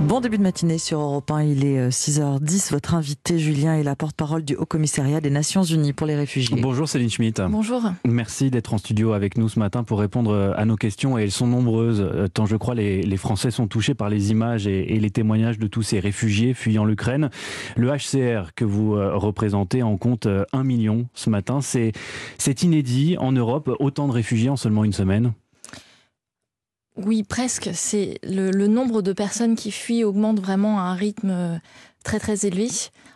Bon début de matinée sur Europe 1, il est 6h10. Votre invité Julien est la porte-parole du Haut Commissariat des Nations Unies pour les réfugiés. Bonjour Céline Schmitt. Bonjour. Merci d'être en studio avec nous ce matin pour répondre à nos questions et elles sont nombreuses. Tant je crois les, les Français sont touchés par les images et, et, les témoignages de tous ces réfugiés fuyant l'Ukraine. Le HCR que vous euh, représentez en compte euh, un million ce matin. C'est inédit en Europe, autant de réfugiés en seulement une semaine. Oui, presque. C'est le, le, nombre de personnes qui fuient augmente vraiment à un rythme euh, très très élevé.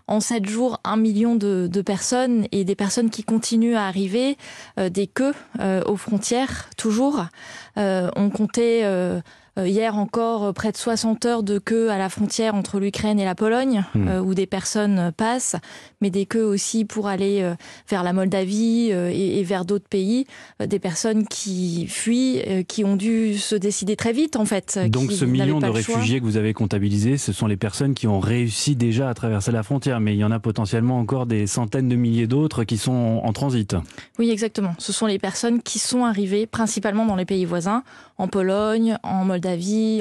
En sept jours, un million de, de, personnes et des personnes qui continuent à arriver, euh, des queues euh, aux frontières toujours. Euh, on comptait hier encore près de 60 heures de queue à la frontière entre l'Ukraine et la Pologne, mmh. où des personnes passent, mais des queues aussi pour aller vers la Moldavie et, et vers d'autres pays, des personnes qui fuient, qui ont dû se décider très vite en fait. Donc ce million de réfugiés que vous avez comptabilisé, ce sont les personnes qui ont réussi déjà à traverser la frontière, mais il y en a potentiellement encore des centaines de milliers d'autres qui sont en transit. Oui, exactement. Ce sont les personnes qui sont arrivées principalement dans les pays voisins, en Pologne, en Moldavie,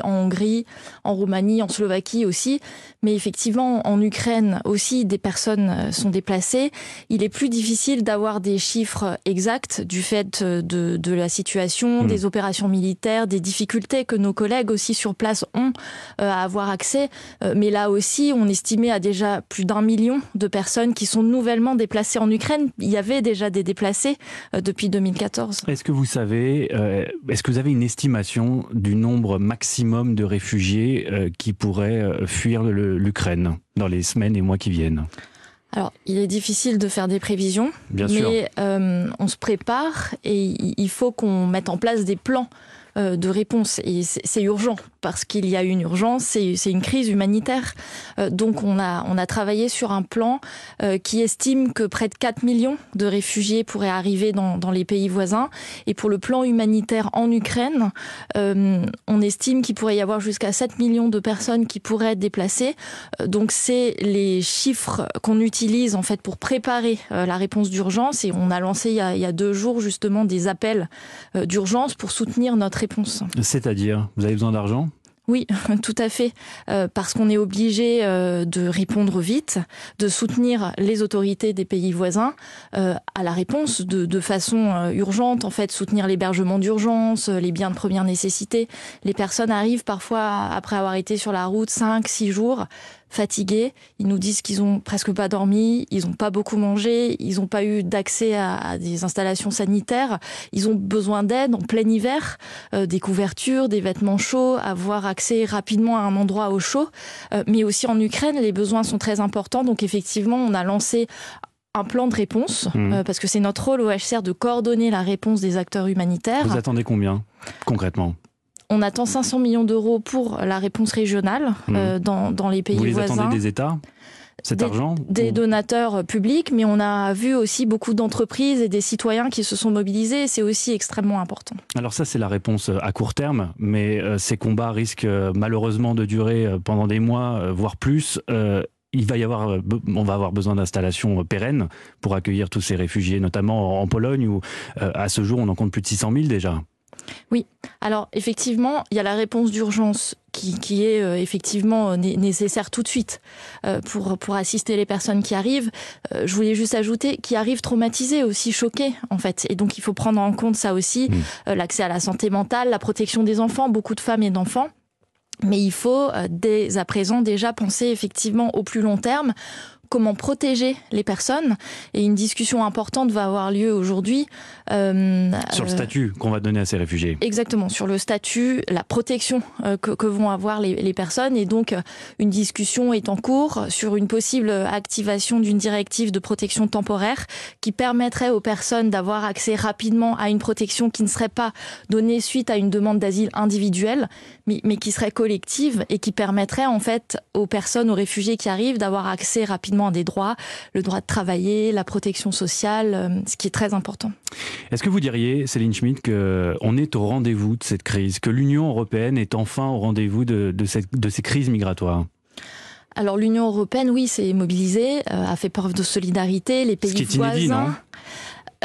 en Hongrie, en Roumanie, en Slovaquie aussi. Mais effectivement, en Ukraine aussi, des personnes sont déplacées. Il est plus difficile d'avoir des chiffres exacts du fait de, de la situation, mmh. des opérations militaires, des difficultés que nos collègues aussi sur place ont euh, à avoir accès. Euh, mais là aussi, on estimait à déjà plus d'un million de personnes qui sont nouvellement déplacées en Ukraine. Il y avait déjà des déplacés euh, depuis 2014. Est-ce que vous savez, euh, est-ce que vous avez une estimation du nombre maximum de réfugiés euh, qui pourraient euh, fuir l'Ukraine dans les semaines et mois qui viennent. Alors, il est difficile de faire des prévisions, Bien mais euh, on se prépare et il faut qu'on mette en place des plans de réponse. Et c'est urgent parce qu'il y a une urgence, c'est une crise humanitaire. Euh, donc on a, on a travaillé sur un plan euh, qui estime que près de 4 millions de réfugiés pourraient arriver dans, dans les pays voisins. Et pour le plan humanitaire en Ukraine, euh, on estime qu'il pourrait y avoir jusqu'à 7 millions de personnes qui pourraient être déplacées. Euh, donc c'est les chiffres qu'on utilise en fait pour préparer euh, la réponse d'urgence. Et on a lancé il y a, il y a, deux jours justement des appels d'urgence pour soutenir notre réponse. C'est-à-dire, vous avez besoin d'argent? Oui, tout à fait, euh, parce qu'on est obligé euh, de répondre vite, de soutenir les autorités des pays voisins euh, à la réponse de, de façon urgente, en fait, soutenir l'hébergement d'urgence, les biens de première nécessité. Les personnes arrivent parfois après avoir été sur la route 5, 6 jours, fatigués. Ils nous disent qu'ils ont presque pas dormi, ils n'ont pas beaucoup mangé, ils n'ont pas eu d'accès à, à, des installations sanitaires. Ils ont besoin d'aide en plein hiver, euh, des couvertures, des vêtements chauds, avoir accès rapidement à un endroit au chaud. Euh, mais aussi en Ukraine, les besoins sont très importants. Donc effectivement, on a lancé un plan de réponse, mmh. euh, parce que c'est notre rôle au HCR de coordonner la réponse des acteurs humanitaires. Vous attendez combien concrètement? On attend 500 millions d'euros pour la réponse régionale mmh. euh, dans, dans, les pays Vous les voisins. attendez des États cet des, argent Des ou... donateurs publics, mais on a vu aussi beaucoup d'entreprises et des citoyens qui se sont mobilisés. C'est aussi extrêmement important. Alors ça, c'est la réponse à court terme, mais euh, ces combats risquent euh, malheureusement de durer euh, pendant des mois, voire plus. Euh, il va y avoir, on va avoir besoin d'installations pérennes pour accueillir tous ces réfugiés, notamment en Pologne où euh, à ce jour on en compte plus de 600 000 déjà. Oui, alors effectivement, il y a la réponse d'urgence qui, qui, est euh, effectivement euh, nécessaire tout de suite euh, pour, pour assister les personnes qui arrivent. Euh, je voulais juste ajouter qui arrivent traumatisées, aussi choquées en fait. Et donc il faut prendre en compte ça aussi, mmh. l'accès à la santé mentale, la protection des enfants, beaucoup de femmes et d'enfants. Mais il faut dès à présent déjà penser effectivement au plus long terme comment protéger les personnes. Et une discussion importante va avoir lieu aujourd'hui euh, sur le statut qu'on va donner à ces réfugiés. Exactement sur le statut la protection euh, que, que vont avoir les, les personnes. Et donc euh, une discussion est en cours sur une possible activation d'une directive de protection temporaire qui permettrait aux personnes d'avoir accès rapidement à une protection qui ne serait pas donnée suite à une demande d'asile individuelle mais, mais qui serait collective et qui permettrait en fait aux personnes aux réfugiés qui arrivent d'avoir accès rapidement des droits, le droit de travailler, la protection sociale, euh, ce qui est très important. Est-ce que vous diriez, Céline Schmitt, qu'on est au rendez-vous de cette crise, que l'Union européenne est enfin au rendez-vous de, de, de ces crises migratoires? Alors l'Union européenne, oui, s'est mobilisée, euh, a fait preuve de solidarité, les pays ce qui est voisins. Inédit, non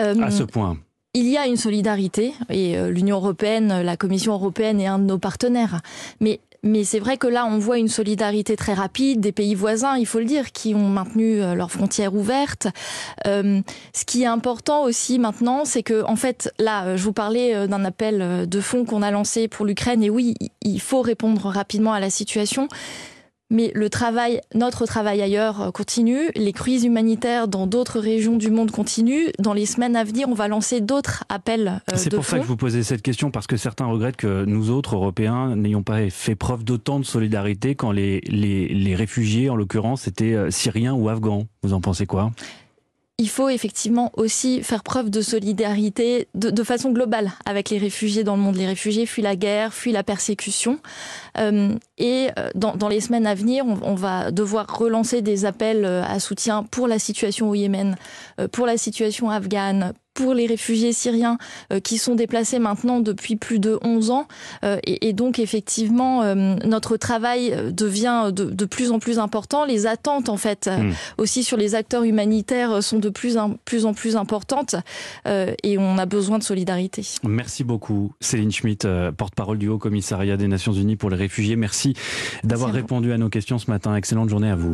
euh, à ce point. Il y a une solidarité et euh, l'Union européenne, la Commission européenne est un de nos partenaires. Mais Mais c'est vrai que là, on voit une solidarité très rapide des pays voisins, il faut le dire, qui ont maintenu leurs frontières ouvertes. ce qui est important aussi maintenant, c'est que, en fait, là, je vous parlais d'un appel de fonds qu'on a lancé pour l'Ukraine, et oui, il faut répondre rapidement à la situation. Mais le travail, notre travail ailleurs euh, continue. Les crises humanitaires dans d'autres régions du monde continuent. Dans les semaines à venir, on va lancer d'autres appels. Euh, C'est pour ça que je vous posais cette question parce que certains regrettent que nous autres Européens n'ayons pas fait preuve d'autant de solidarité quand les, les, les réfugiés, en l'occurrence, étaient euh, syriens ou afghans. Vous en pensez quoi? Il faut effectivement aussi faire preuve de solidarité de, façon globale avec les réfugiés dans le monde. Les réfugiés fuient la guerre, fuient la persécution. Euh, et euh, dans, les semaines à venir, on, va devoir relancer des appels euh, à soutien pour la situation au Yémen, pour la situation afghane, pour les réfugiés syriens euh, qui sont déplacés maintenant depuis plus de 11 ans. Euh, et, donc effectivement, euh, notre travail devient de, plus en plus important. Les attentes en fait hmm. aussi sur les acteurs humanitaires sont de plus en plus, en plus importantes et on a besoin de solidarité. Merci beaucoup Céline Schmitt, porte-parole du Haut Commissariat des Nations Unies pour les réfugiés. Merci d'avoir répondu à nos questions ce matin. Excellente journée à vous.